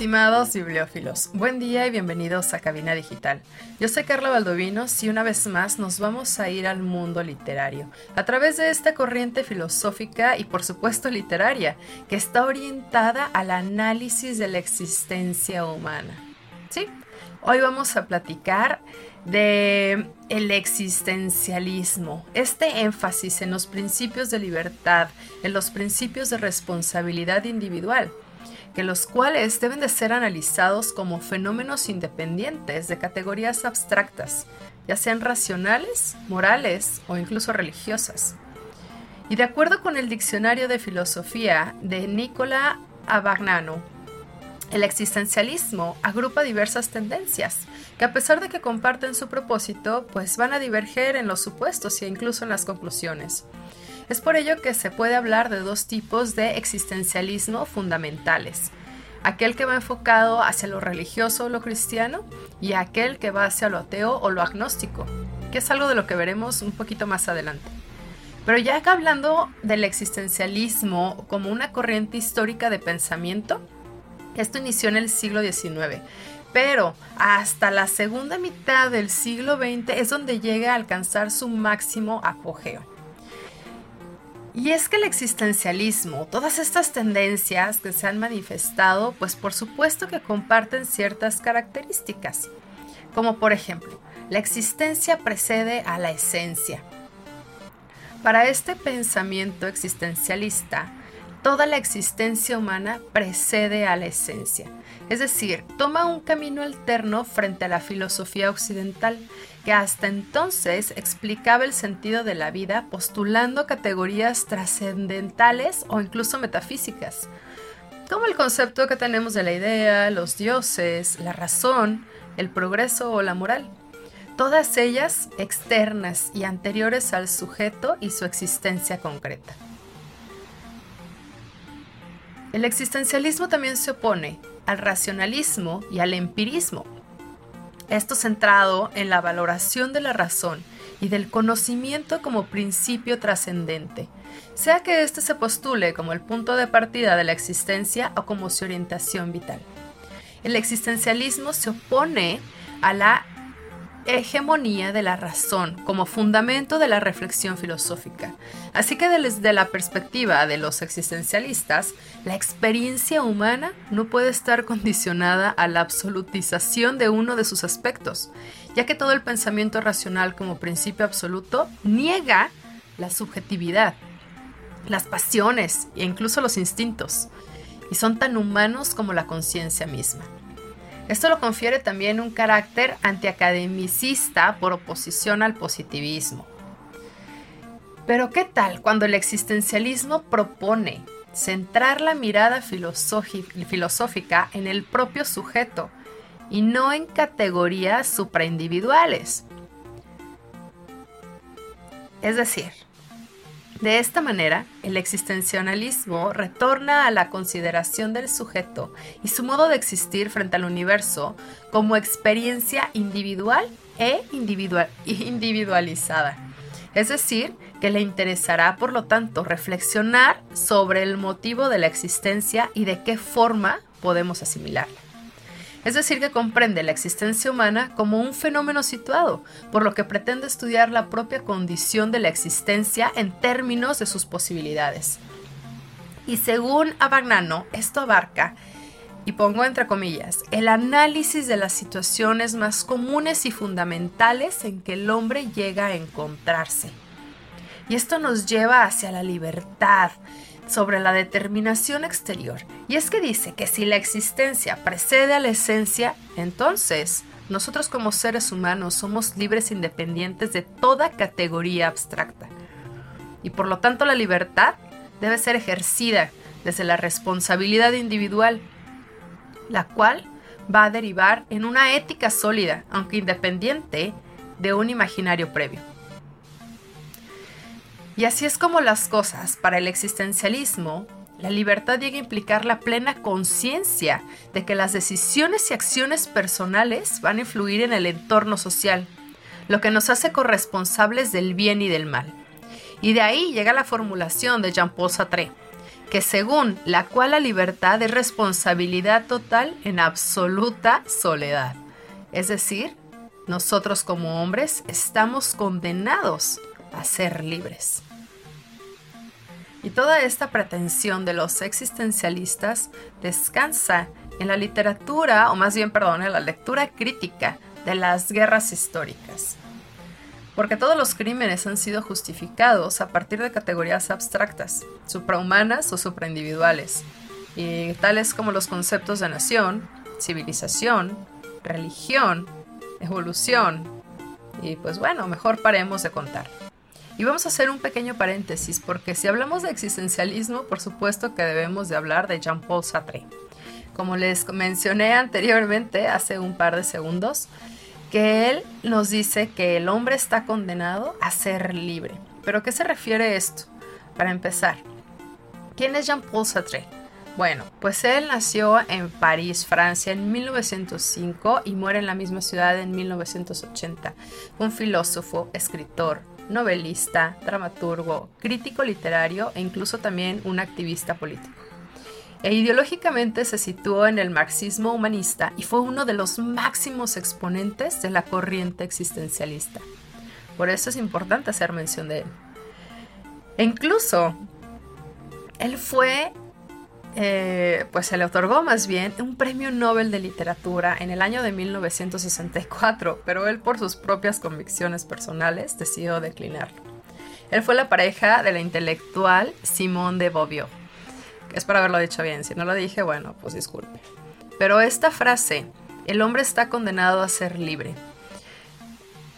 Estimados bibliófilos, buen día y bienvenidos a Cabina Digital. Yo soy Carla Valdovinos y una vez más nos vamos a ir al mundo literario, a través de esta corriente filosófica y por supuesto literaria, que está orientada al análisis de la existencia humana. Sí, hoy vamos a platicar de el existencialismo, este énfasis en los principios de libertad, en los principios de responsabilidad individual que los cuales deben de ser analizados como fenómenos independientes de categorías abstractas, ya sean racionales, morales o incluso religiosas. Y de acuerdo con el Diccionario de Filosofía de Nicola Abagnano, el existencialismo agrupa diversas tendencias que a pesar de que comparten su propósito, pues van a diverger en los supuestos e incluso en las conclusiones. Es por ello que se puede hablar de dos tipos de existencialismo fundamentales. Aquel que va enfocado hacia lo religioso o lo cristiano y aquel que va hacia lo ateo o lo agnóstico, que es algo de lo que veremos un poquito más adelante. Pero ya hablando del existencialismo como una corriente histórica de pensamiento, esto inició en el siglo XIX, pero hasta la segunda mitad del siglo XX es donde llega a alcanzar su máximo apogeo. Y es que el existencialismo, todas estas tendencias que se han manifestado, pues por supuesto que comparten ciertas características, como por ejemplo, la existencia precede a la esencia. Para este pensamiento existencialista, toda la existencia humana precede a la esencia, es decir, toma un camino alterno frente a la filosofía occidental, que hasta entonces explicaba el sentido de la vida postulando categorías trascendentales o incluso metafísicas, como el concepto que tenemos de la idea, los dioses, la razón, el progreso o la moral, todas ellas externas y anteriores al sujeto y su existencia concreta. El existencialismo también se opone al racionalismo y al empirismo, esto centrado en la valoración de la razón y del conocimiento como principio trascendente, sea que éste se postule como el punto de partida de la existencia o como su orientación vital. El existencialismo se opone a la hegemonía de la razón como fundamento de la reflexión filosófica. Así que desde la perspectiva de los existencialistas, la experiencia humana no puede estar condicionada a la absolutización de uno de sus aspectos, ya que todo el pensamiento racional como principio absoluto niega la subjetividad, las pasiones e incluso los instintos, y son tan humanos como la conciencia misma. Esto lo confiere también un carácter antiacademicista por oposición al positivismo. Pero ¿qué tal cuando el existencialismo propone centrar la mirada filosófica en el propio sujeto y no en categorías supraindividuales? Es decir, de esta manera, el existencialismo retorna a la consideración del sujeto y su modo de existir frente al universo como experiencia individual e individualizada. Es decir, que le interesará, por lo tanto, reflexionar sobre el motivo de la existencia y de qué forma podemos asimilarla es decir, que comprende la existencia humana como un fenómeno situado, por lo que pretende estudiar la propia condición de la existencia en términos de sus posibilidades. Y según Abagnano, esto abarca, y pongo entre comillas, el análisis de las situaciones más comunes y fundamentales en que el hombre llega a encontrarse. Y esto nos lleva hacia la libertad, sobre la determinación exterior. Y es que dice que si la existencia precede a la esencia, entonces nosotros como seres humanos somos libres independientes de toda categoría abstracta. Y por lo tanto la libertad debe ser ejercida desde la responsabilidad individual, la cual va a derivar en una ética sólida, aunque independiente de un imaginario previo. Y así es como las cosas, para el existencialismo, la libertad llega a implicar la plena conciencia de que las decisiones y acciones personales van a influir en el entorno social, lo que nos hace corresponsables del bien y del mal. Y de ahí llega la formulación de Jean-Paul Sartre, que según la cual la libertad es responsabilidad total en absoluta soledad. Es decir, nosotros como hombres estamos condenados a ser libres. Y toda esta pretensión de los existencialistas descansa en la literatura, o más bien, perdón, en la lectura crítica de las guerras históricas. Porque todos los crímenes han sido justificados a partir de categorías abstractas, suprahumanas o supraindividuales, y tales como los conceptos de nación, civilización, religión, evolución, y pues bueno, mejor paremos de contar. Y vamos a hacer un pequeño paréntesis, porque si hablamos de existencialismo, por supuesto que debemos de hablar de Jean-Paul Sartre. Como les mencioné anteriormente, hace un par de segundos, que él nos dice que el hombre está condenado a ser libre. ¿Pero qué se refiere esto? Para empezar, ¿quién es Jean-Paul Sartre? Bueno, pues él nació en París, Francia, en 1905 y muere en la misma ciudad en 1980. Un filósofo, escritor, novelista, dramaturgo, crítico literario e incluso también un activista político. E ideológicamente se situó en el marxismo humanista y fue uno de los máximos exponentes de la corriente existencialista. Por eso es importante hacer mención de él. E incluso él fue eh, pues se le otorgó más bien un premio Nobel de Literatura en el año de 1964, pero él por sus propias convicciones personales decidió declinarlo. Él fue la pareja de la intelectual Simone de Beauvoir. Espero haberlo dicho bien, si no lo dije, bueno, pues disculpe. Pero esta frase, el hombre está condenado a ser libre,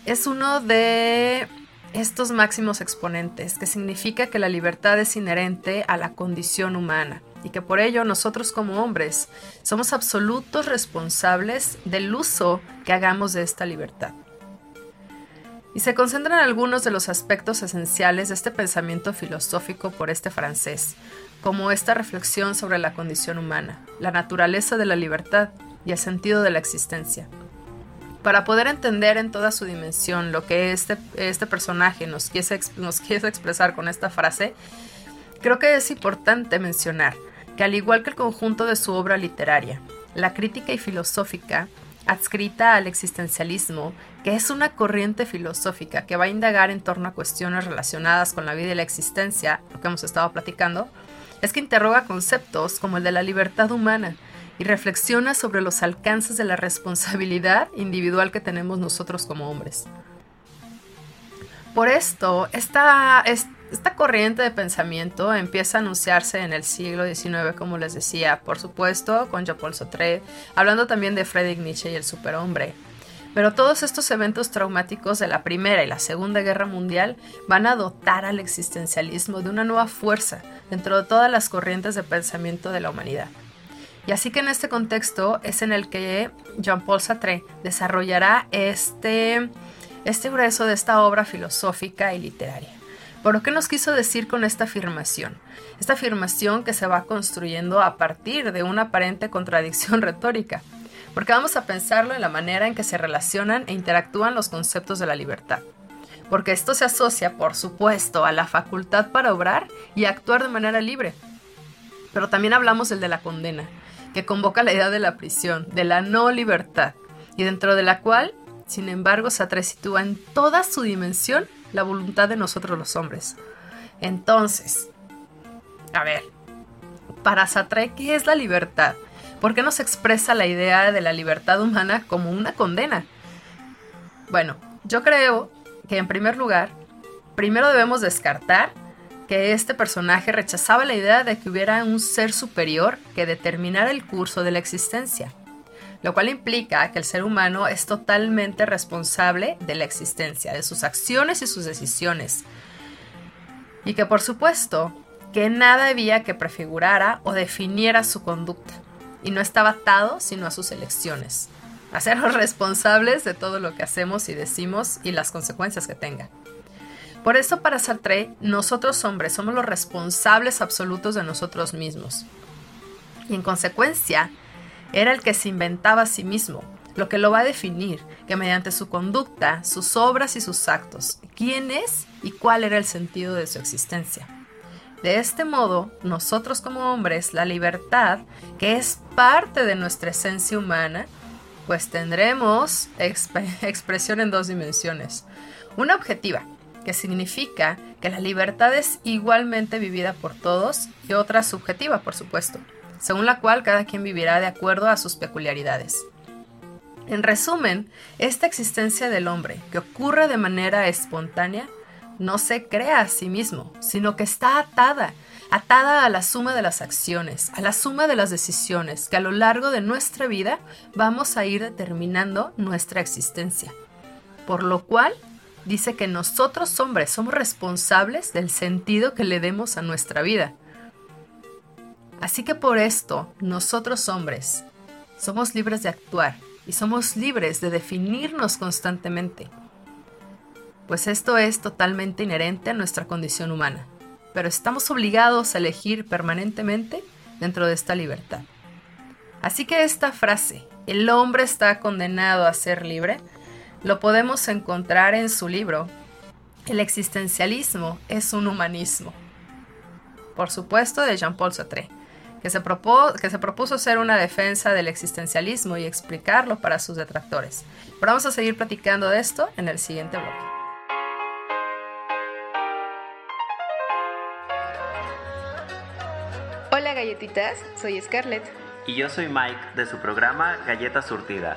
es uno de estos máximos exponentes, que significa que la libertad es inherente a la condición humana y que por ello nosotros como hombres somos absolutos responsables del uso que hagamos de esta libertad. Y se concentran algunos de los aspectos esenciales de este pensamiento filosófico por este francés, como esta reflexión sobre la condición humana, la naturaleza de la libertad y el sentido de la existencia. Para poder entender en toda su dimensión lo que este, este personaje nos quiere, nos expresar con esta frase, creo que es importante mencionar que al igual que el conjunto de su obra literaria, la crítica y filosófica, adscrita al existencialismo, que es una corriente filosófica que va a indagar en torno a cuestiones relacionadas con la vida y la existencia, lo que hemos estado platicando, es que interroga conceptos como el de la libertad humana y reflexiona sobre los alcances de la responsabilidad individual que tenemos nosotros como hombres. Por esto, esta, corriente de pensamiento empieza a anunciarse en el siglo XIX, como les decía, por supuesto, con Jean-Paul Sartre, hablando también de Friedrich Nietzsche y el superhombre. Pero todos estos eventos traumáticos de la Primera y la Segunda Guerra Mundial van a dotar al existencialismo de una nueva fuerza dentro de todas las corrientes de pensamiento de la humanidad. Y así que en este contexto es en el que Jean-Paul Sartre desarrollará este, este grueso de esta obra filosófica y literaria. ¿Por qué nos quiso decir con esta afirmación? Esta afirmación que se va construyendo a partir de una aparente contradicción retórica. Porque vamos a pensarlo en la manera en que se relacionan e interactúan los conceptos de la libertad. Porque esto se asocia, por supuesto, a la facultad para obrar y actuar de manera libre. Pero también hablamos del de la condena, que convoca la idea de la prisión, de la no libertad, y dentro de la cual, sin embargo, se sitúa en toda su dimensión la voluntad de nosotros los hombres. Entonces, a ver, para Sartre, ¿qué es la libertad? ¿Por qué nos expresa la idea de la libertad humana como una condena? Bueno, yo creo que en primer lugar, primero debemos descartar que este personaje rechazaba la idea de que hubiera un ser superior que determinara el curso de la existencia. Lo cual implica que el ser humano es totalmente responsable de la existencia, de sus acciones y sus decisiones. Y que por supuesto, que nada había que prefigurara o definiera su conducta, y no estaba atado sino a sus elecciones, los responsables de todo lo que hacemos y decimos y las consecuencias que tenga. Por eso para Sartre, nosotros hombres somos los responsables absolutos de nosotros mismos. Y en consecuencia, era el que se inventaba a sí mismo, lo que lo va a definir, que mediante su conducta, sus obras y sus actos, quién es y cuál era el sentido de su existencia. De este modo, nosotros como hombres, la libertad, que es parte de nuestra esencia humana, pues tendremos expresión en dos dimensiones. Una objetiva, que significa que la libertad es igualmente vivida por todos, y otra subjetiva, por supuesto, según la cual cada quien vivirá de acuerdo a sus peculiaridades. En resumen, esta existencia del hombre, que ocurre de manera espontánea, no se crea a sí mismo, sino que está atada, atada a la suma de las acciones, a la suma de las decisiones, que a lo largo de nuestra vida vamos a ir determinando nuestra existencia. Por lo cual, dice que nosotros hombres somos responsables del sentido que le demos a nuestra vida. Así que por esto, nosotros hombres somos libres de actuar y somos libres de definirnos constantemente. Pues esto es totalmente inherente a nuestra condición humana, pero estamos obligados a elegir permanentemente dentro de esta libertad. Así que esta frase, el hombre está condenado a ser libre, lo podemos encontrar en su libro, El existencialismo es un humanismo. Por supuesto, de Jean-Paul Sartre que se, que se propuso ser una defensa del existencialismo y explicarlo para sus detractores. Pero vamos a seguir platicando de esto en el siguiente bloque. Hola galletitas, soy Scarlett. Y yo soy Mike de su programa Galleta Surtida.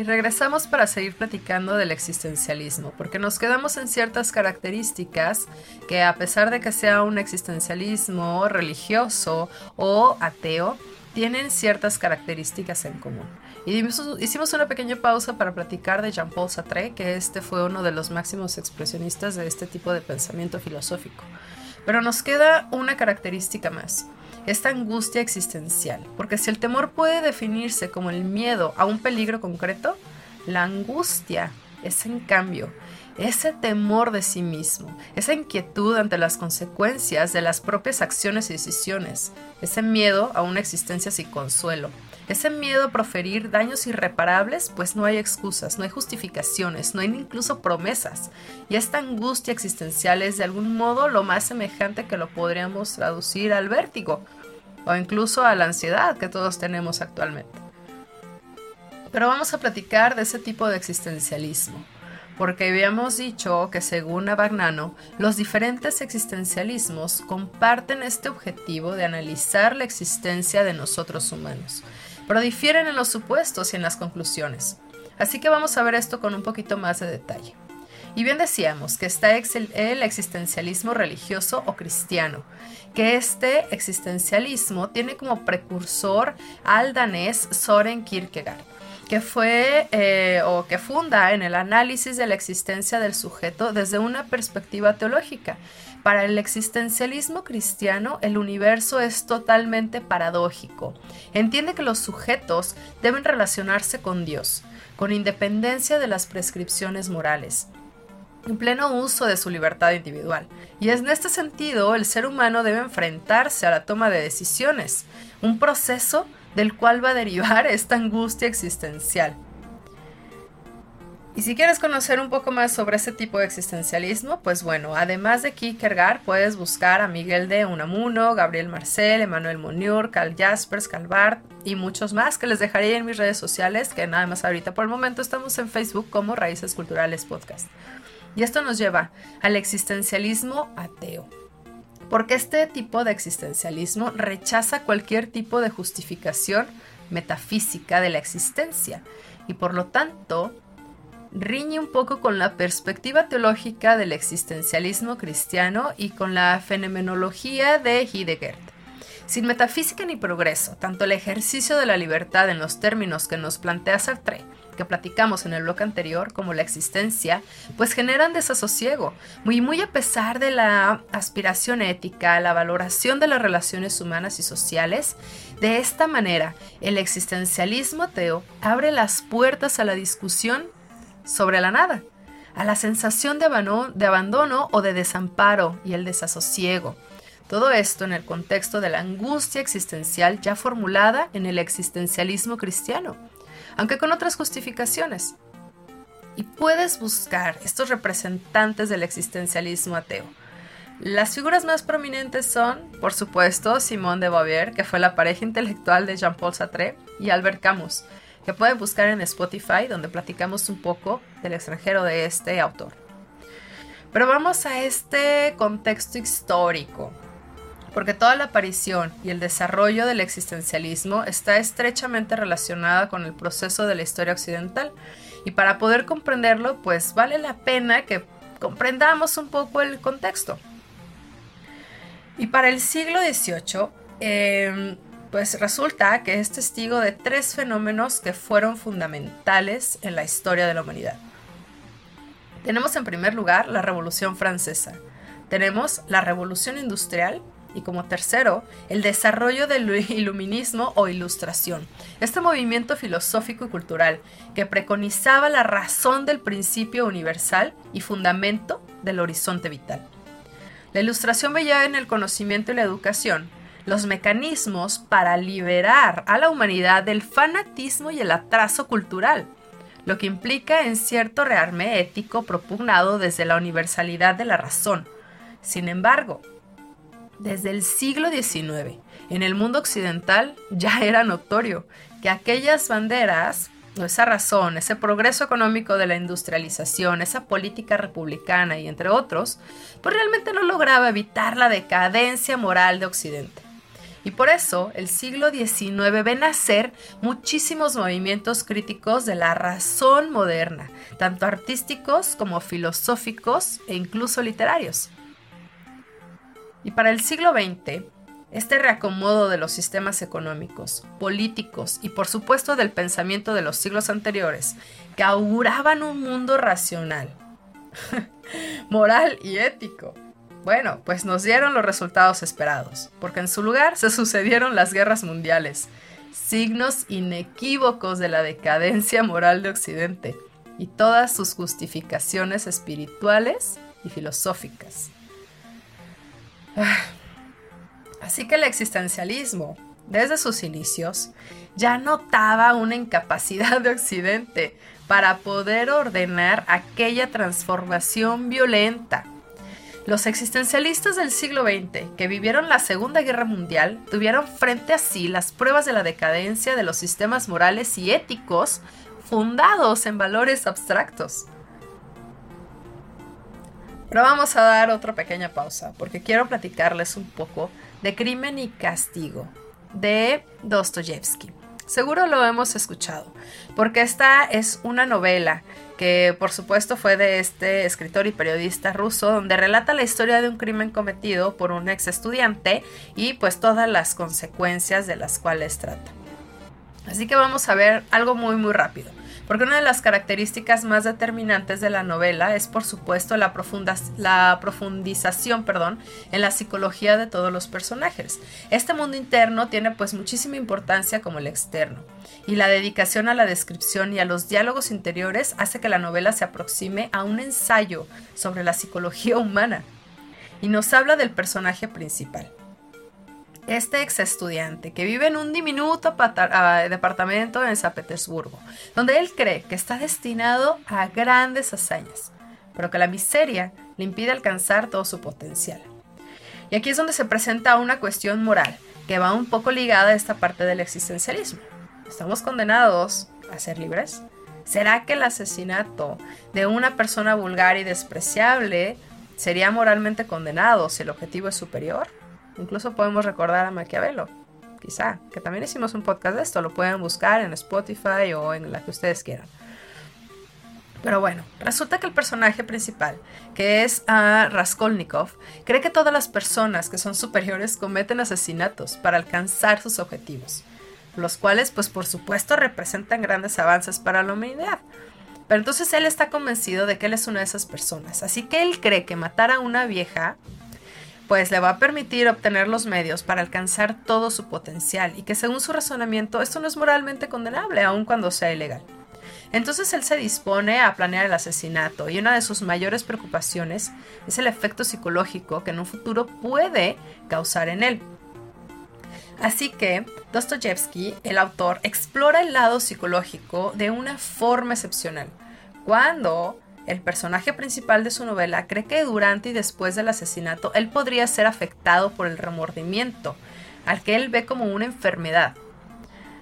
Y regresamos para seguir platicando del existencialismo, porque nos quedamos en ciertas características que a pesar de que sea un existencialismo religioso o ateo, tienen ciertas características en común. Y hicimos una pequeña pausa para platicar de Jean-Paul Sartre, que este fue uno de los máximos expresionistas de este tipo de pensamiento filosófico. Pero nos queda una característica más esta angustia existencial, porque si el temor puede definirse como el miedo a un peligro concreto, la angustia es en cambio ese temor de sí mismo, esa inquietud ante las consecuencias de las propias acciones y decisiones, ese miedo a una existencia sin consuelo, ese miedo a proferir daños irreparables, pues no hay excusas, no hay justificaciones, no hay incluso promesas. Y esta angustia existencial es de algún modo lo más semejante que lo podríamos traducir al vértigo o incluso a la ansiedad que todos tenemos actualmente. Pero vamos a platicar de ese tipo de existencialismo porque habíamos dicho que según Abagnano, los diferentes existencialismos comparten este objetivo de analizar la existencia de nosotros humanos pero difieren en los supuestos y en las conclusiones. Así que vamos a ver esto con un poquito más de detalle. Y bien decíamos que está el existencialismo religioso o cristiano, que este existencialismo tiene como precursor al danés Soren Kierkegaard, que fue eh, o que funda en el análisis de la existencia del sujeto desde una perspectiva teológica para el existencialismo cristiano, el universo es totalmente paradójico. Entiende que los sujetos deben relacionarse con Dios, con independencia de las prescripciones morales en pleno uso de su libertad individual. Y en este sentido, el ser humano debe enfrentarse a la toma de decisiones, un proceso del cual va a derivar esta angustia existencial. Y si quieres conocer un poco más sobre este tipo de existencialismo, pues bueno, además de Kierkegaard, puedes buscar a Miguel de Unamuno, Gabriel Marcel, Emmanuel Monnier, Carl Jaspers, Carl Barth y muchos más que les dejaré en mis redes sociales, que nada más ahorita por el momento estamos en Facebook como Raíces Culturales Podcast. Y esto nos lleva al existencialismo ateo. Porque este tipo de existencialismo rechaza cualquier tipo de justificación metafísica de la existencia y por lo tanto riñe un poco con la perspectiva teológica del existencialismo cristiano y con la fenomenología de Heidegger. Sin metafísica ni progreso, tanto el ejercicio de la libertad en los términos que nos plantea Sartre, que platicamos en el bloque anterior, como la existencia, pues generan desasosiego, muy, muy a pesar de la aspiración ética, la valoración de las relaciones humanas y sociales. De esta manera, el existencialismo ateo abre las puertas a la discusión sobre la nada, a la sensación de, abandono o de desamparo y el desasosiego. Todo esto en el contexto de la angustia existencial ya formulada en el existencialismo cristiano, aunque con otras justificaciones. Y puedes buscar estos representantes del existencialismo ateo. Las figuras más prominentes son, por supuesto, Simone de Beauvoir, que fue la pareja intelectual de Jean-Paul Sartre, y Albert Camus, que pueden buscar en Spotify, donde platicamos un poco del extranjero de este autor. Pero vamos a este contexto histórico, porque toda la aparición y el desarrollo del existencialismo está estrechamente relacionada con el proceso de la historia occidental, y para poder comprenderlo, pues vale la pena que comprendamos un poco el contexto. Y para el siglo XVIII, pues resulta que es testigo de tres fenómenos que fueron fundamentales en la historia de la humanidad. Tenemos en primer lugar la Revolución Francesa, tenemos la Revolución Industrial y como tercero, el desarrollo del iluminismo o ilustración, este movimiento filosófico y cultural que preconizaba la razón del principio universal y fundamento del horizonte vital. La ilustración veía en el conocimiento y la educación los mecanismos para liberar a la humanidad del fanatismo y el atraso cultural, lo que implica en cierto rearme ético propugnado desde la universalidad de la razón. Sin embargo, desde el siglo XIX, en el mundo occidental ya era notorio que aquellas banderas esa razón, ese progreso económico de la industrialización, esa política republicana y entre otros, pues realmente no lograba evitar la decadencia moral de Occidente. Y por eso el siglo XIX ve nacer muchísimos movimientos críticos de la razón moderna, tanto artísticos como filosóficos e incluso literarios. Y para el siglo XX, este reacomodo de los sistemas económicos, políticos y por supuesto del pensamiento de los siglos anteriores, que auguraban un mundo racional, moral y ético, bueno, pues nos dieron los resultados esperados, porque en su lugar se sucedieron las guerras mundiales, signos inequívocos de la decadencia moral de Occidente y todas sus justificaciones espirituales y filosóficas. Ah, así que el existencialismo, desde sus inicios, ya notaba una incapacidad de Occidente para poder ordenar aquella transformación violenta los existencialistas del siglo XX, que vivieron la Segunda Guerra Mundial, tuvieron frente a sí las pruebas de la decadencia de los sistemas morales y éticos fundados en valores abstractos. Pero vamos a dar otra pequeña pausa, porque quiero platicarles un poco de Crimen y Castigo, de Dostoyevsky. Seguro lo hemos escuchado, porque esta es una novela que por supuesto fue de este escritor y periodista ruso, donde relata la historia de un crimen cometido por un ex estudiante y pues todas las consecuencias de las cuales trata. Así que vamos a ver algo muy muy rápido porque una de las características más determinantes de la novela es por supuesto la, la profundización perdón, en la psicología de todos los personajes. Este mundo interno tiene pues muchísima importancia como el externo y la dedicación a la descripción y a los diálogos interiores hace que la novela se aproxime a un ensayo sobre la psicología humana y nos habla del personaje principal. Este ex estudiante que vive en un diminuto ah, departamento en San Petersburgo, donde él cree que está destinado a grandes hazañas, pero que la miseria le impide alcanzar todo su potencial. Y aquí es donde se presenta una cuestión moral que va un poco ligada a esta parte del existencialismo. ¿Estamos condenados a ser libres? ¿Será que el asesinato de una persona vulgar y despreciable sería moralmente condenado si el objetivo es superior? Incluso podemos recordar a Maquiavelo, quizá, que también hicimos un podcast de esto, lo pueden buscar en Spotify o en la que ustedes quieran. Pero bueno, resulta que el personaje principal, que es a Raskolnikov, cree que todas las personas que son superiores cometen asesinatos para alcanzar sus objetivos, los cuales pues por supuesto representan grandes avances para la humanidad. Pero entonces él está convencido de que él es una de esas personas, así que él cree que matar a una vieja pues le va a permitir obtener los medios para alcanzar todo su potencial y que según su razonamiento esto no es moralmente condenable, aun cuando sea ilegal. Entonces él se dispone a planear el asesinato y una de sus mayores preocupaciones es el efecto psicológico que en un futuro puede causar en él. Así que Dostoyevsky, el autor, explora el lado psicológico de una forma excepcional. Cuando el personaje principal de su novela cree que durante y después del asesinato él podría ser afectado por el remordimiento, al que él ve como una enfermedad.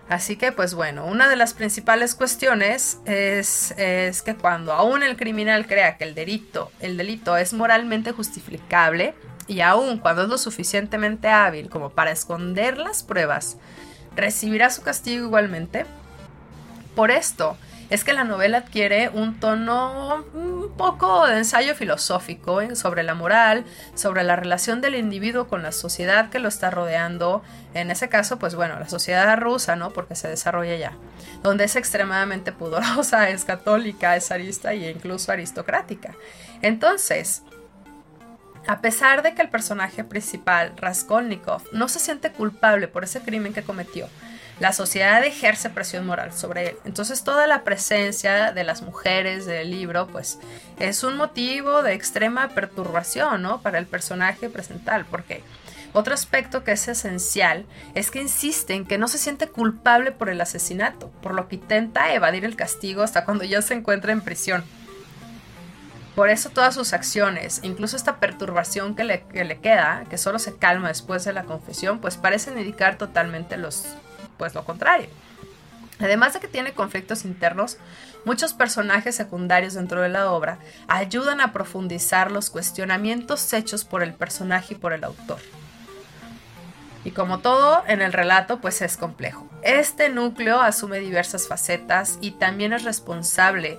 Así que, pues bueno, una de las principales cuestiones es, es, que cuando aún el criminal crea que el delito, el delito es moralmente justificable, y aún cuando es lo suficientemente hábil como para esconder las pruebas, recibirá su castigo igualmente. Por esto, es que la novela adquiere un tono un poco de ensayo filosófico sobre la moral, sobre la relación del individuo con la sociedad que lo está rodeando. En ese caso, pues bueno, la sociedad rusa, ¿no? Porque se desarrolla ya, donde es extremadamente pudorosa, es católica, es arista e incluso aristocrática. Entonces, a pesar de que el personaje principal, Raskolnikov, no se siente culpable por ese crimen que cometió, la sociedad ejerce presión moral sobre él. Entonces toda la presencia de las mujeres del libro pues es un motivo de extrema perturbación ¿no? para el personaje presental porque otro aspecto que es esencial es que insiste en que no se siente culpable por el asesinato, por lo que intenta evadir el castigo hasta cuando ya se encuentra en prisión. Por eso todas sus acciones, incluso esta perturbación que le, que le queda, que solo se calma después de la confesión, pues parecen indicar totalmente los, pues lo contrario. Además de que tiene conflictos internos, muchos personajes secundarios dentro de la obra ayudan a profundizar los cuestionamientos hechos por el personaje y por el autor. Y como todo en el relato, pues es complejo. Este núcleo asume diversas facetas y también es responsable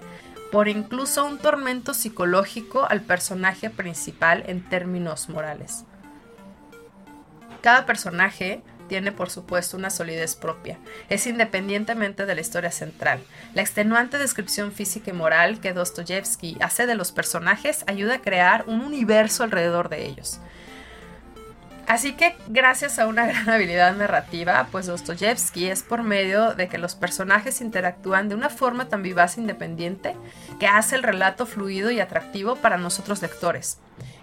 por incluso un tormento psicológico al personaje principal en términos morales. Cada personaje tiene por supuesto una solidez propia. Es independientemente de la historia central. La extenuante descripción física y moral que Dostoyevsky hace de los personajes ayuda a crear un universo alrededor de ellos. Así que gracias a una gran habilidad narrativa, pues Dostoyevsky es por medio de que los personajes interactúan de una forma tan vivaz e independiente que hace el relato fluido y atractivo para nosotros lectores.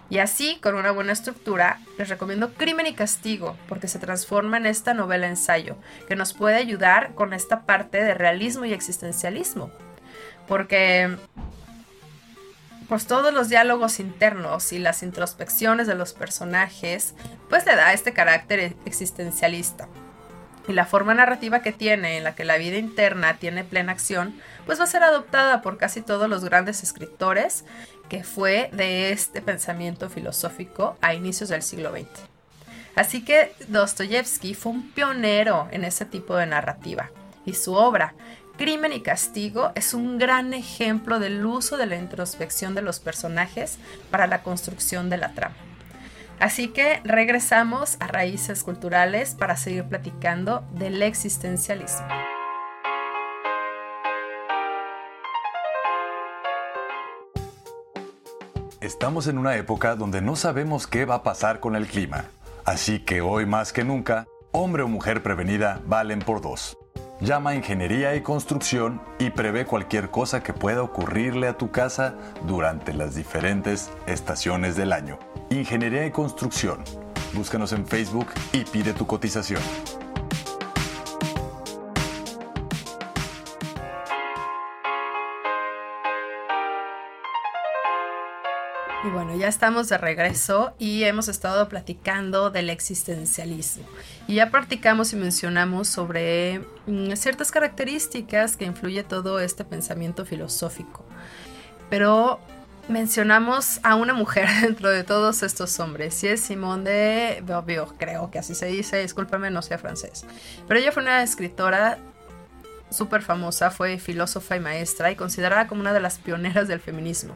Y así, con una buena estructura, les recomiendo Crimen y Castigo, porque se transforma en esta novela ensayo, que nos puede ayudar con esta parte de realismo y existencialismo. Porque pues todos los diálogos internos y las introspecciones de los personajes, pues le da este carácter existencialista. Y la forma narrativa que tiene, en la que la vida interna tiene plena acción, pues va a ser adoptada por casi todos los grandes escritores que fue de este pensamiento filosófico a inicios del siglo XX. Así que Dostoyevsky fue un pionero en ese tipo de narrativa y su obra, Crimen y Castigo, es un gran ejemplo del uso de la introspección de los personajes para la construcción de la trama. Así que regresamos a raíces culturales para seguir platicando del existencialismo. Estamos en una época donde no sabemos qué va a pasar con el clima. Así que hoy más que nunca, hombre o mujer prevenida valen por dos. Llama a Ingeniería y Construcción y prevé cualquier cosa que pueda ocurrirle a tu casa durante las diferentes estaciones del año. Ingeniería y Construcción Búscanos en Facebook y pide tu cotización. Ya estamos de regreso y hemos estado platicando del existencialismo. Y ya practicamos y mencionamos sobre mm, ciertas características que influye todo este pensamiento filosófico. Pero mencionamos a una mujer dentro de todos estos hombres, y es Simone de Beauvoir, creo que así se dice, discúlpame, no sé francés. Pero ella fue una escritora súper famosa, fue filósofa y maestra y considerada como una de las pioneras del feminismo.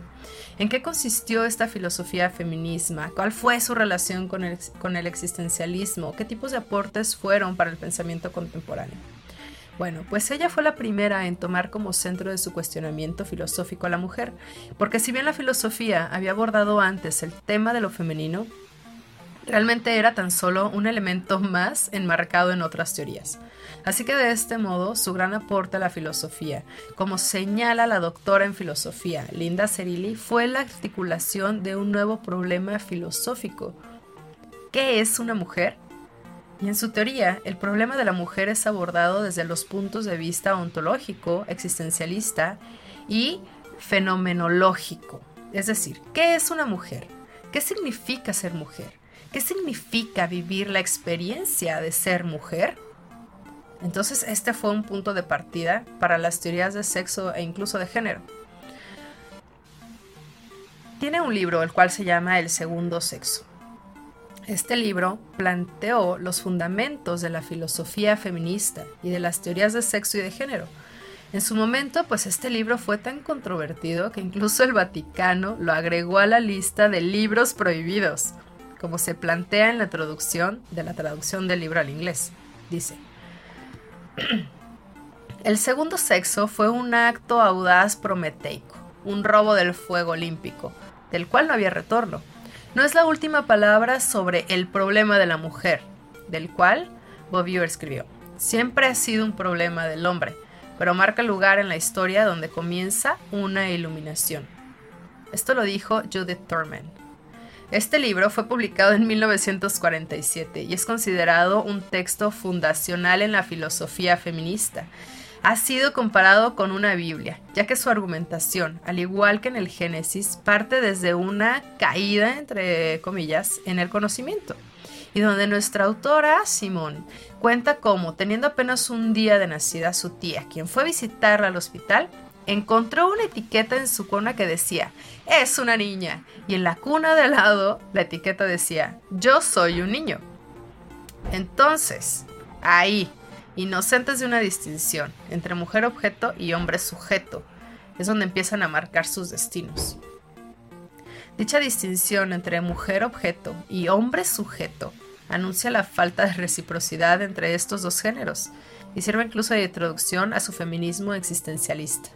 ¿En qué consistió esta filosofía feminismo? ¿Cuál fue su relación con el, con el existencialismo? ¿Qué tipos de aportes fueron para el pensamiento contemporáneo? Bueno, pues ella fue la primera en tomar como centro de su cuestionamiento filosófico a la mujer, porque si bien la filosofía había abordado antes el tema de lo femenino, realmente era tan solo un elemento más enmarcado en otras teorías. Así que de este modo, su gran aporte a la filosofía, como señala la doctora en filosofía Linda Cerilli, fue la articulación de un nuevo problema filosófico. ¿Qué es una mujer? Y en su teoría, el problema de la mujer es abordado desde los puntos de vista ontológico, existencialista y fenomenológico. Es decir, ¿qué es una mujer? ¿Qué significa ser mujer? ¿Qué significa vivir la experiencia de ser mujer? Entonces este fue un punto de partida para las teorías de sexo e incluso de género. Tiene un libro el cual se llama El segundo sexo. Este libro planteó los fundamentos de la filosofía feminista y de las teorías de sexo y de género. En su momento, pues este libro fue tan controvertido que incluso el Vaticano lo agregó a la lista de libros prohibidos, como se plantea en la traducción de la traducción del libro al inglés. Dice, el segundo sexo fue un acto audaz prometeico, un robo del fuego olímpico, del cual no había retorno. No es la última palabra sobre el problema de la mujer, del cual Bobbio escribió. Siempre ha sido un problema del hombre, pero marca lugar en la historia donde comienza una iluminación. Esto lo dijo Judith Thurman. Este libro fue publicado en 1947 y es considerado un texto fundacional en la filosofía feminista. Ha sido comparado con una Biblia, ya que su argumentación, al igual que en el Génesis, parte desde una caída, entre comillas, en el conocimiento y donde nuestra autora, Simón, cuenta cómo, teniendo apenas un día de nacida su tía, quien fue a visitarla al hospital, encontró una etiqueta en su cuna que decía, es una niña. Y en la cuna de al lado, la etiqueta decía, yo soy un niño. Entonces, ahí, inocentes de una distinción entre mujer objeto y hombre sujeto, es donde empiezan a marcar sus destinos. Dicha distinción entre mujer objeto y hombre sujeto anuncia la falta de reciprocidad entre estos dos géneros y sirve incluso de introducción a su feminismo existencialista.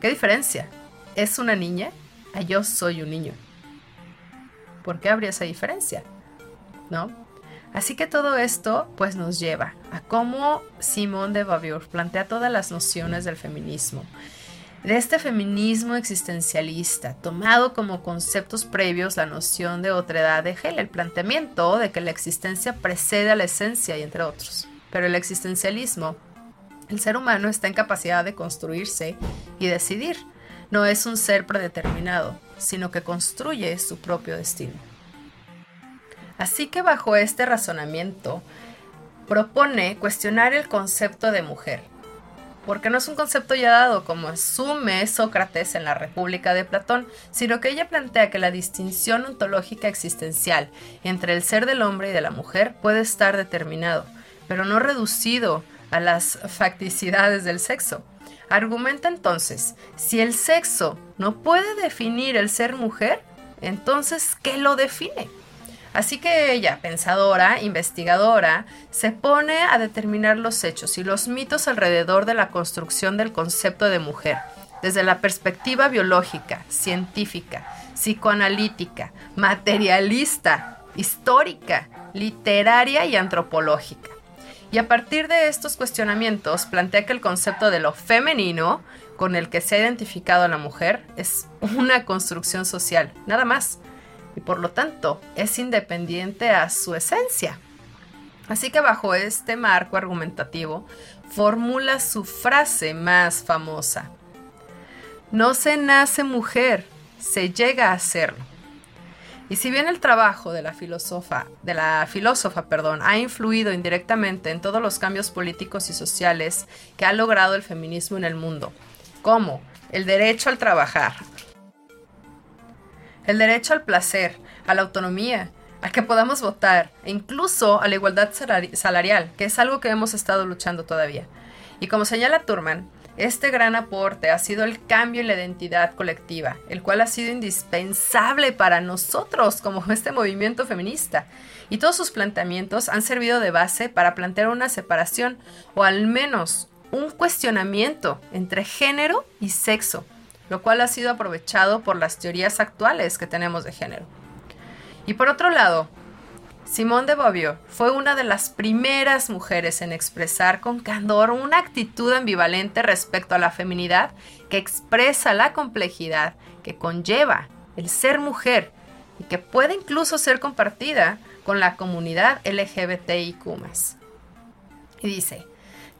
¿Qué diferencia? ¿Es una niña? A yo soy un niño. ¿Por qué habría esa diferencia? ¿No? Así que todo esto pues nos lleva a cómo Simone de Beauvoir plantea todas las nociones del feminismo. De este feminismo existencialista, tomado como conceptos previos la noción de otredad de Hegel, el planteamiento de que la existencia precede a la esencia y entre otros. Pero el existencialismo el ser humano está en capacidad de construirse y decidir. No es un ser predeterminado, sino que construye su propio destino. Así que bajo este razonamiento, propone cuestionar el concepto de mujer, porque no es un concepto ya dado como asume Sócrates en la República de Platón, sino que ella plantea que la distinción ontológica existencial entre el ser del hombre y de la mujer puede estar determinado, pero no reducido a las facticidades del sexo. Argumenta entonces, si el sexo no puede definir el ser mujer, entonces, ¿qué lo define? Así que ella, pensadora, investigadora, se pone a determinar los hechos y los mitos alrededor de la construcción del concepto de mujer, desde la perspectiva biológica, científica, psicoanalítica, materialista, histórica, literaria y antropológica. Y a partir de estos cuestionamientos plantea que el concepto de lo femenino con el que se ha identificado a la mujer es una construcción social, nada más. y por lo tanto es independiente a su esencia. Así que bajo este marco argumentativo formula su frase más famosa. No se nace mujer, se llega a serlo. Y si bien el trabajo de la filósofa, de la filósofa, perdón, ha influido indirectamente en todos los cambios políticos y sociales que ha logrado el feminismo en el mundo, como el derecho al trabajar, el derecho al placer, a la autonomía, a que podamos votar e incluso a la igualdad salarial, que es algo que hemos estado luchando todavía. Y como señala Turman, este gran aporte ha sido el cambio en la identidad colectiva, el cual ha sido indispensable para nosotros como este movimiento feminista. Y todos sus planteamientos han servido de base para plantear una separación o al menos un cuestionamiento entre género y sexo, lo cual ha sido aprovechado por las teorías actuales que tenemos de género. Y por otro lado, Simone de Beauvoir fue una de las primeras mujeres en expresar con candor una actitud ambivalente respecto a la feminidad que expresa la complejidad que conlleva el ser mujer y que puede incluso ser compartida con la comunidad LGBTIQ. Y dice,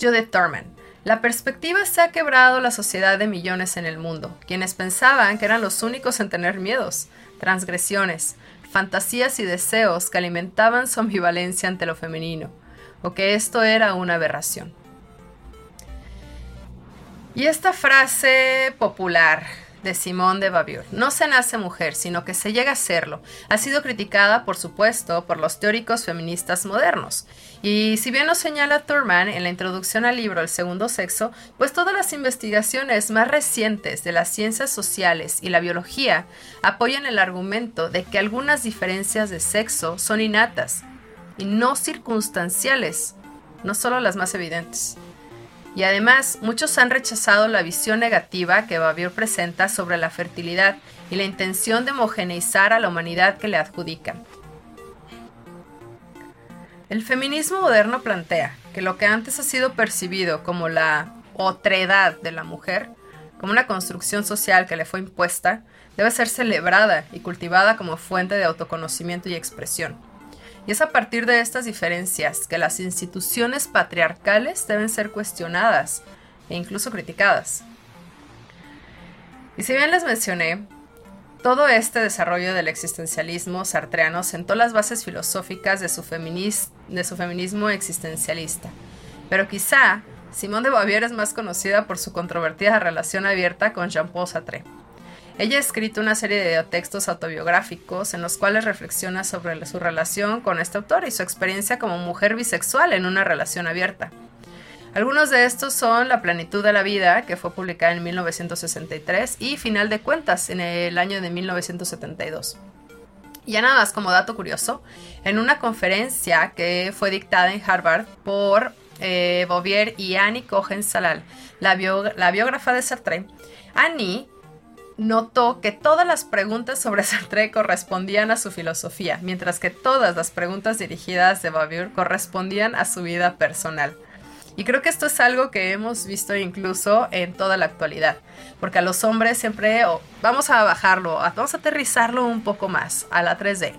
Judith Thurman, la perspectiva se ha quebrado la sociedad de millones en el mundo, quienes pensaban que eran los únicos en tener miedos, transgresiones, fantasías y deseos que alimentaban su ambivalencia ante lo femenino, o que esto era una aberración. Y esta frase popular de Simone de Beauvoir. No se nace mujer, sino que se llega a serlo. Ha sido criticada, por supuesto, por los teóricos feministas modernos. Y si bien lo señala Thurman en la introducción al libro El segundo sexo, pues todas las investigaciones más recientes de las ciencias sociales y la biología apoyan el argumento de que algunas diferencias de sexo son innatas y no circunstanciales, no solo las más evidentes. Y además, muchos han rechazado la visión negativa que Babiur presenta sobre la fertilidad y la intención de homogeneizar a la humanidad que le adjudican. El feminismo moderno plantea que lo que antes ha sido percibido como la otredad de la mujer, como una construcción social que le fue impuesta, debe ser celebrada y cultivada como fuente de autoconocimiento y expresión. Y es a partir de estas diferencias que las instituciones patriarcales deben ser cuestionadas e incluso criticadas. Y si bien les mencioné, todo este desarrollo del existencialismo sartreano sentó las bases filosóficas de su, feminismo existencialista. Pero quizá Simone de Beauvoir es más conocida por su controvertida relación abierta con Jean-Paul Sartre. Ella ha escrito una serie de textos autobiográficos en los cuales reflexiona sobre su relación con este autor y su experiencia como mujer bisexual en una relación abierta. Algunos de estos son La plenitud de la vida, que fue publicada en 1963, y Final de cuentas, en el año de 1972. Y ya nada más como dato curioso, en una conferencia que fue dictada en Harvard por eh, Bouvier y Annie Cohen Salal, la, la biógrafa de Sartre, Annie notó que todas las preguntas sobre Sartre correspondían a su filosofía, mientras que todas las preguntas dirigidas de Babiur correspondían a su vida personal. Y creo que esto es algo que hemos visto incluso en toda la actualidad, porque a los hombres siempre vamos a bajarlo, vamos a aterrizarlo un poco más a la 3D.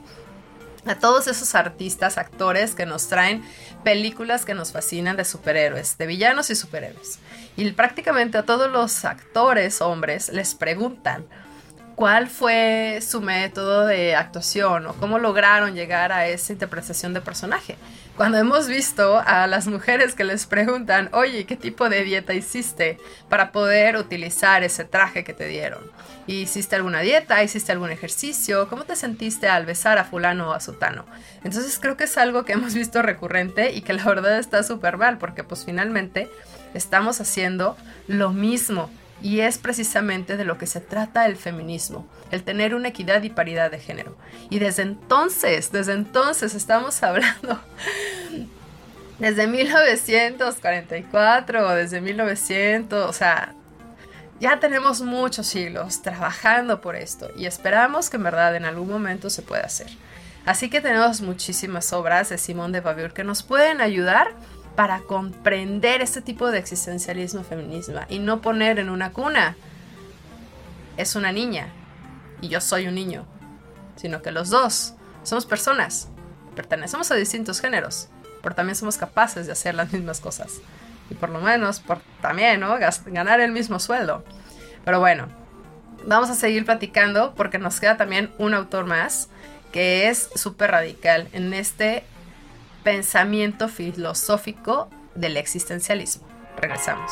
A todos esos artistas, actores que nos traen películas que nos fascinan de superhéroes, de villanos y superhéroes. Y prácticamente a todos los actores hombres les preguntan cuál fue su método de actuación o cómo lograron llegar a esa interpretación de personaje. Cuando hemos visto a las mujeres que les preguntan, oye, ¿qué tipo de dieta hiciste para poder utilizar ese traje que te dieron? ¿Hiciste alguna dieta? ¿Hiciste algún ejercicio? ¿Cómo te sentiste al besar a fulano o a sutano? Entonces creo que es algo que hemos visto recurrente y que la verdad está súper mal porque pues finalmente estamos haciendo lo mismo y es precisamente de lo que se trata el feminismo, el tener una equidad y paridad de género. Y desde entonces, desde entonces estamos hablando, desde 1944, desde 1900, o sea, ya tenemos muchos siglos trabajando por esto y esperamos que en verdad en algún momento se pueda hacer. Así que tenemos muchísimas obras de Simón de Beauvoir que nos pueden ayudar para comprender este tipo de existencialismo feminismo y no poner en una cuna es una niña y yo soy un niño. sino que los dos somos personas, pertenecemos a distintos géneros, pero también somos capaces de hacer las mismas cosas. Y por lo menos, por también, ¿no? Ganar el mismo sueldo. Pero bueno, vamos a seguir platicando porque nos queda también un autor más que es súper radical en este pensamiento filosófico del existencialismo. Regresamos.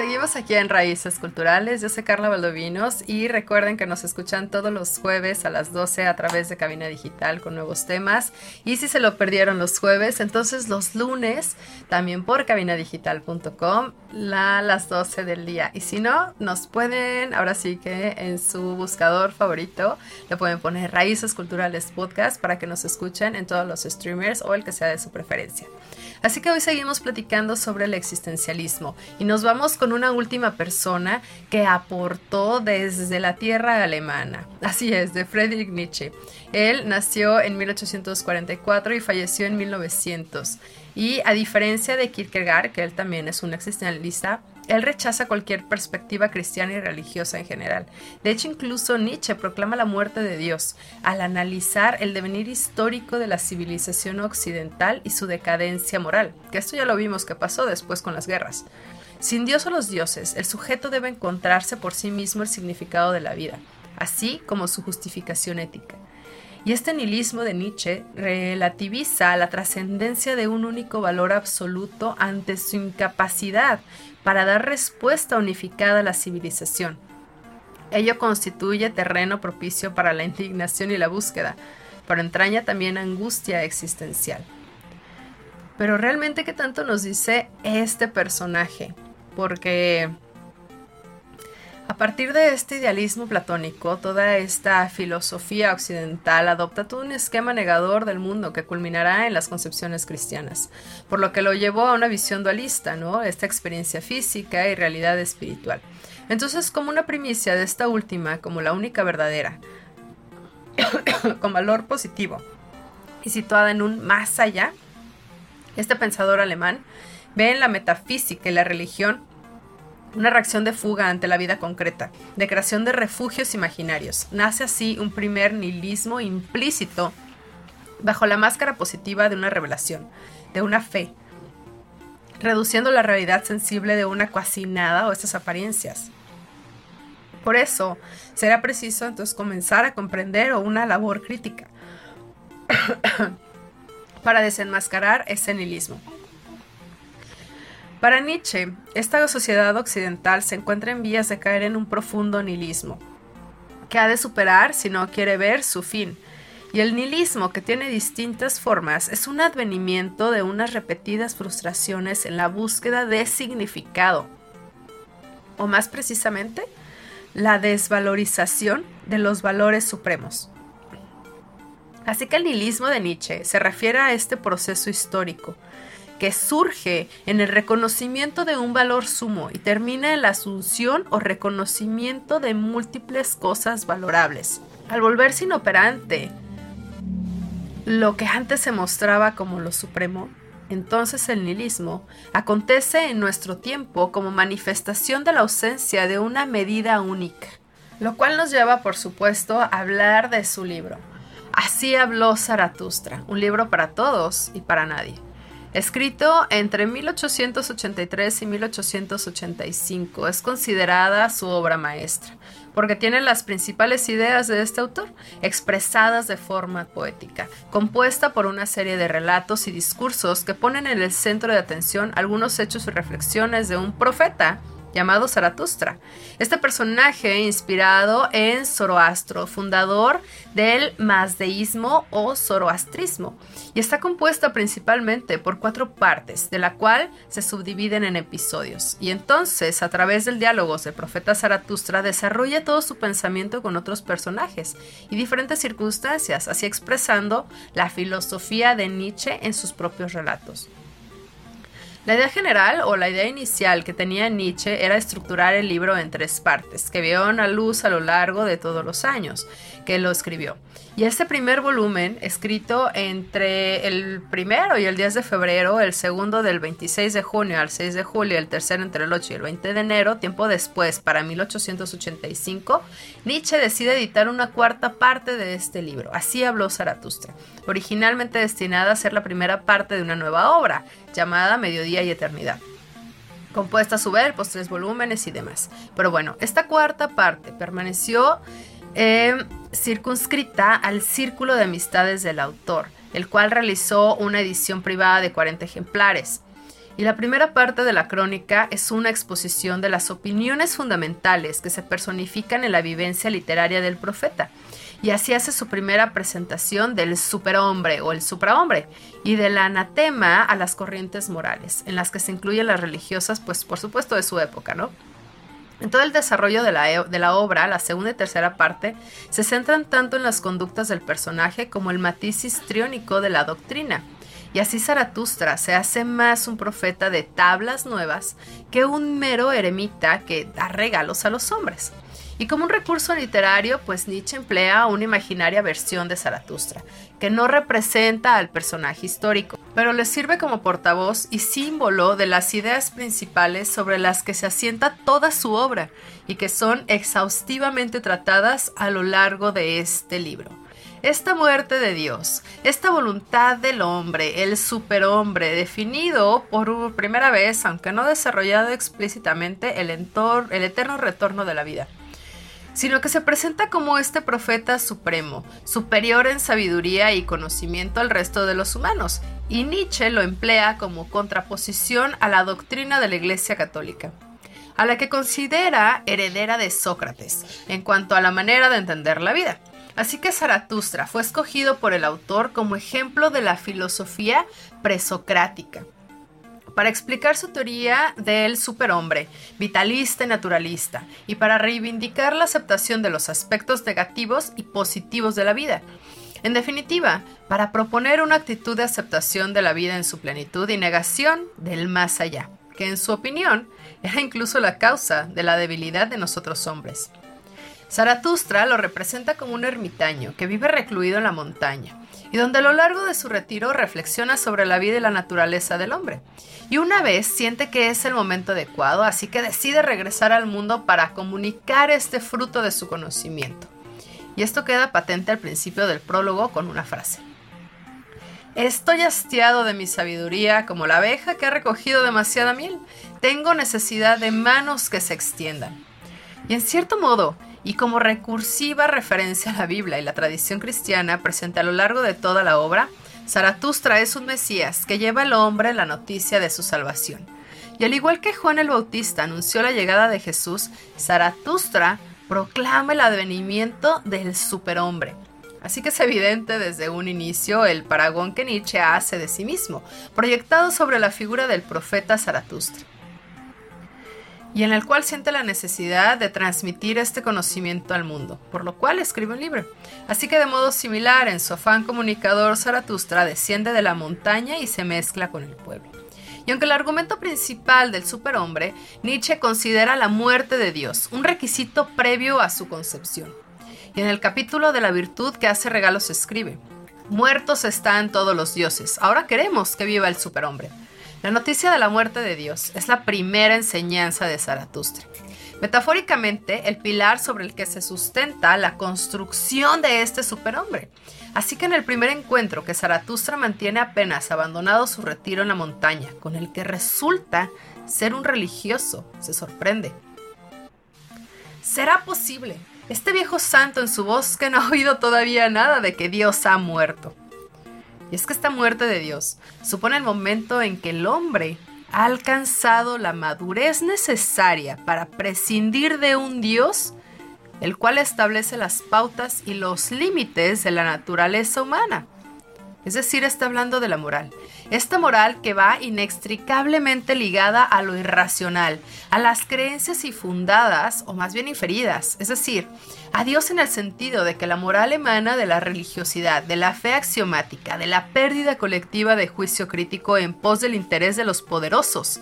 Seguimos aquí en Raíces Culturales. Yo soy Carla Valdovinos y recuerden que nos escuchan todos los jueves a las 12 a través de Cabina Digital con nuevos temas. Y si se lo perdieron los jueves, entonces los lunes también por cabinadigital.com a las 12 del día. Y si no, nos pueden, ahora sí que en su buscador favorito, le pueden poner Raíces Culturales Podcast para que nos escuchen en todos los streamers o el que sea de su preferencia. Así que hoy seguimos platicando sobre el existencialismo y nos vamos con una última persona que aportó desde la tierra alemana. Así es, de Friedrich Nietzsche. Él nació en 1844 y falleció en 1900. Y a diferencia de Kierkegaard, que él también es un existencialista, él rechaza cualquier perspectiva cristiana y religiosa en general. De hecho, incluso Nietzsche proclama la muerte de Dios al analizar el devenir histórico de la civilización occidental y su decadencia moral, que esto ya lo vimos que pasó después con las guerras. Sin Dios o los dioses, el sujeto debe encontrarse por sí mismo el significado de la vida, así como su justificación ética. Y este nihilismo de Nietzsche relativiza la trascendencia de un único valor absoluto ante su incapacidad para dar respuesta unificada a la civilización. Ello constituye terreno propicio para la indignación y la búsqueda, pero entraña también angustia existencial. Pero realmente, ¿qué tanto nos dice este personaje? Porque a partir de este idealismo platónico, toda esta filosofía occidental adopta todo un esquema negador del mundo que culminará en las concepciones cristianas, por lo que lo llevó a una visión dualista, ¿no? Esta experiencia física y realidad espiritual. Entonces, como una primicia de esta última, como la única verdadera, con valor positivo y situada en un más allá, este pensador alemán ve en la metafísica y la religión una reacción de fuga ante la vida concreta, de creación de refugios imaginarios. Nace así un primer nihilismo implícito bajo la máscara positiva de una revelación, de una fe, reduciendo la realidad sensible de una cuasi nada o estas apariencias. Por eso, será preciso entonces comenzar a comprender o una labor crítica para desenmascarar ese nihilismo. Para Nietzsche, esta sociedad occidental se encuentra en vías de caer en un profundo nihilismo, que ha de superar si no quiere ver su fin. Y el nihilismo, que tiene distintas formas, es un advenimiento de unas repetidas frustraciones en la búsqueda de significado, o más precisamente, la desvalorización de los valores supremos. Así que el nihilismo de Nietzsche se refiere a este proceso histórico, que surge en el reconocimiento de un valor sumo y termina en la asunción o reconocimiento de múltiples cosas valorables. Al volverse inoperante, lo que antes se mostraba como lo supremo, entonces el nihilismo acontece en nuestro tiempo como manifestación de la ausencia de una medida única, lo cual nos lleva, por supuesto, a hablar de su libro. Así habló Zaratustra, un libro para todos y para nadie. Escrito entre 1883 y 1885, es considerada su obra maestra, porque tiene las principales ideas de este autor expresadas de forma poética, compuesta por una serie de relatos y discursos que ponen en el centro de atención algunos hechos y reflexiones de un profeta llamado Zaratustra. Este personaje inspirado en Zoroastro, fundador del mazdeísmo o zoroastrismo, y está compuesta principalmente por cuatro partes, de la cual se subdividen en episodios. Y entonces, a través del diálogo del profeta Zaratustra, desarrolla todo su pensamiento con otros personajes y diferentes circunstancias, así expresando la filosofía de Nietzsche en sus propios relatos. La idea general o la idea inicial que tenía Nietzsche era estructurar el libro en tres partes, que vieron a luz a lo largo de todos los años que lo escribió. Y este primer volumen, escrito entre el primero y el 10 de febrero, el segundo del 26 de junio al 6 de julio, el tercero entre el 8 y el 20 de enero, tiempo después, para 1885, Nietzsche decide editar una cuarta parte de este libro. Así habló Zaratustra, originalmente destinada a ser la primera parte de una nueva obra, llamada Mediodía y Eternidad compuesta a su vez por tres volúmenes y demás. Pero bueno, esta cuarta parte permaneció eh, circunscrita al círculo de amistades del autor, el cual realizó una edición privada de 40 ejemplares. Y la primera parte de la crónica es una exposición de las opiniones fundamentales que se personifican en la vivencia literaria del profeta. Y así hace su primera presentación del superhombre o el suprahombre y del anatema a las corrientes morales, en las que se incluyen las religiosas, pues por supuesto de su época, ¿no? En todo el desarrollo de la, e, de la, obra, la segunda y tercera parte se centran tanto en las conductas del personaje como el matiz histriónico de la doctrina. Y así Zaratustra se hace más un profeta de tablas nuevas que un mero eremita que da regalos a los hombres. Y como un recurso literario, pues Nietzsche emplea una imaginaria versión de Zaratustra, que no representa al personaje histórico, pero le sirve como portavoz y símbolo de las ideas principales sobre las que se asienta toda su obra y que son exhaustivamente tratadas a lo largo de este libro. Esta muerte de Dios, esta voluntad del hombre, el superhombre, definido por primera vez, aunque no desarrollado explícitamente, el, el eterno retorno de la vida sino que se presenta como este profeta supremo, superior en sabiduría y conocimiento al resto de los humanos, y Nietzsche lo emplea como contraposición a la doctrina de la Iglesia Católica, a la que considera heredera de Sócrates, en cuanto a la manera de entender la vida. Así que Zaratustra fue escogido por el autor como ejemplo de la filosofía presocrática para explicar su teoría del superhombre, vitalista y naturalista, y para reivindicar la aceptación de los aspectos negativos y positivos de la vida. En definitiva, para proponer una actitud de aceptación de la vida en su plenitud y negación del más allá, que en su opinión era incluso la causa de la debilidad de nosotros hombres. Zaratustra lo representa como un ermitaño que vive recluido en la montaña y donde a lo largo de su retiro reflexiona sobre la vida y la naturaleza del hombre. Y una vez siente que es el momento adecuado, así que decide regresar al mundo para comunicar este fruto de su conocimiento. Y esto queda patente al principio del prólogo con una frase. Estoy hastiado de mi sabiduría como la abeja que ha recogido demasiada miel. Tengo necesidad de manos que se extiendan. Y en cierto modo, y como recursiva referencia a la Biblia y la tradición cristiana presente a lo largo de toda la obra, Zaratustra es un Mesías que lleva al hombre la noticia de su salvación. Y al igual que Juan el Bautista anunció la llegada de Jesús, Zaratustra proclama el advenimiento del superhombre. Así que es evidente desde un inicio el paragón que Nietzsche hace de sí mismo, proyectado sobre la figura del profeta Zaratustra y en el cual siente la necesidad de transmitir este conocimiento al mundo, por lo cual escribe un libro. Así que de modo similar, en su afán comunicador, Zaratustra desciende de la montaña y se mezcla con el pueblo. Y aunque el argumento principal del superhombre, Nietzsche considera la muerte de Dios, un requisito previo a su concepción. Y en el capítulo de la virtud que hace regalos escribe, Muertos están todos los dioses, ahora queremos que viva el superhombre. La noticia de la muerte de Dios es la primera enseñanza de Zaratustra. Metafóricamente, el pilar sobre el que se sustenta la construcción de este superhombre. Así que en el primer encuentro que Zaratustra mantiene apenas abandonado su retiro en la montaña, con el que resulta ser un religioso, se sorprende. ¿Será posible? Este viejo santo en su bosque no ha oído todavía nada de que Dios ha muerto. Y es que esta muerte de Dios supone el momento en que el hombre ha alcanzado la madurez necesaria para prescindir de un Dios, el cual establece las pautas y los límites de la naturaleza humana. Es decir, está hablando de la moral. Esta moral que va inextricablemente ligada a lo irracional, a las creencias infundadas o más bien inferidas, es decir, a Dios en el sentido de que la moral emana de la religiosidad, de la fe axiomática, de la pérdida colectiva de juicio crítico en pos del interés de los poderosos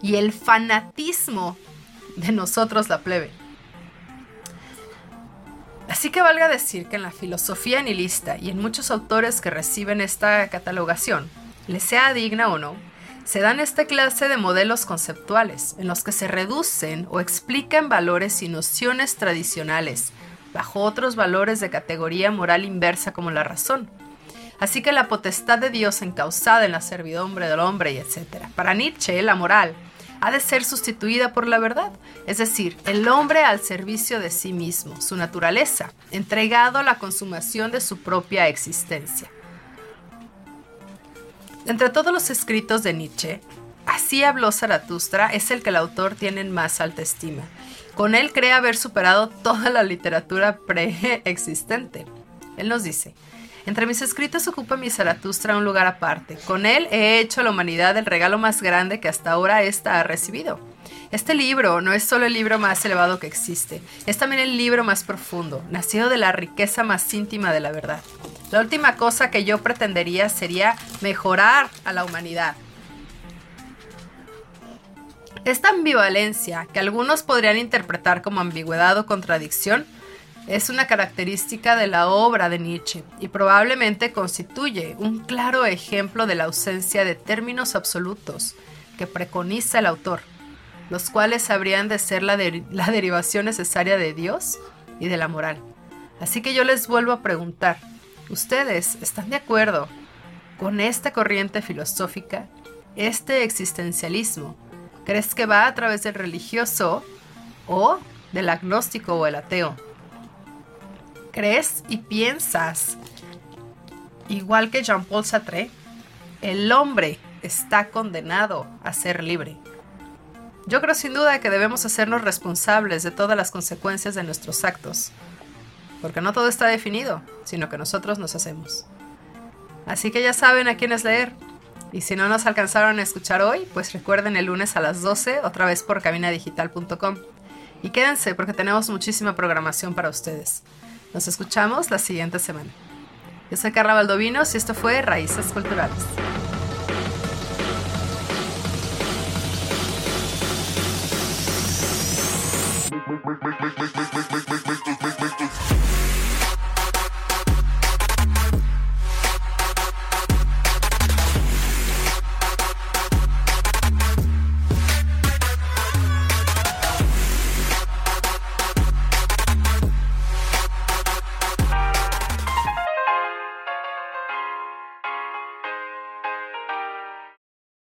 y el fanatismo de nosotros la plebe. Así que valga decir que en la filosofía nihilista y en muchos autores que reciben esta catalogación, les sea digna o no, se dan esta clase de modelos conceptuales en los que se reducen o explican valores y nociones tradicionales bajo otros valores de categoría moral inversa como la razón. Así que la potestad de Dios encausada en la servidumbre del hombre y etc. Para Nietzsche, la moral ha de ser sustituida por la verdad, es decir, el hombre al servicio de sí mismo, su naturaleza, entregado a la consumación de su propia existencia. Entre todos los escritos de Nietzsche, Así habló Zaratustra es el que el autor tiene en más alta estima. Con él cree haber superado toda la literatura preexistente. Él nos dice, entre mis escritos ocupa mi Zaratustra un lugar aparte. Con él he hecho a la humanidad el regalo más grande que hasta ahora ésta ha recibido. Este libro no es solo el libro más elevado que existe, es también el libro más profundo, nacido de la riqueza más íntima de la verdad. La última cosa que yo pretendería sería mejorar a la humanidad. Esta ambivalencia, que algunos podrían interpretar como ambigüedad o contradicción, es una característica de la obra de Nietzsche y probablemente constituye un claro ejemplo de la ausencia de términos absolutos que preconiza el autor, los cuales habrían de ser la, la derivación necesaria de Dios y de la moral. Así que yo les vuelvo a preguntar, ¿ustedes están de acuerdo con esta corriente filosófica, este existencialismo? ¿Crees que va a través del religioso o del agnóstico o el ateo? Crees y piensas, igual que Jean-Paul Sartre, el hombre está condenado a ser libre. Yo creo sin duda que debemos hacernos responsables de todas las consecuencias de nuestros actos, porque no todo está definido, sino que nosotros nos hacemos. Así que ya saben a quiénes leer. Y si no nos alcanzaron a escuchar hoy, pues recuerden el lunes a las 12, otra vez por cabinadigital.com. Y quédense porque tenemos muchísima programación para ustedes. Nos escuchamos la siguiente semana. Yo soy Carla Valdovinos y esto fue Raíces Culturales.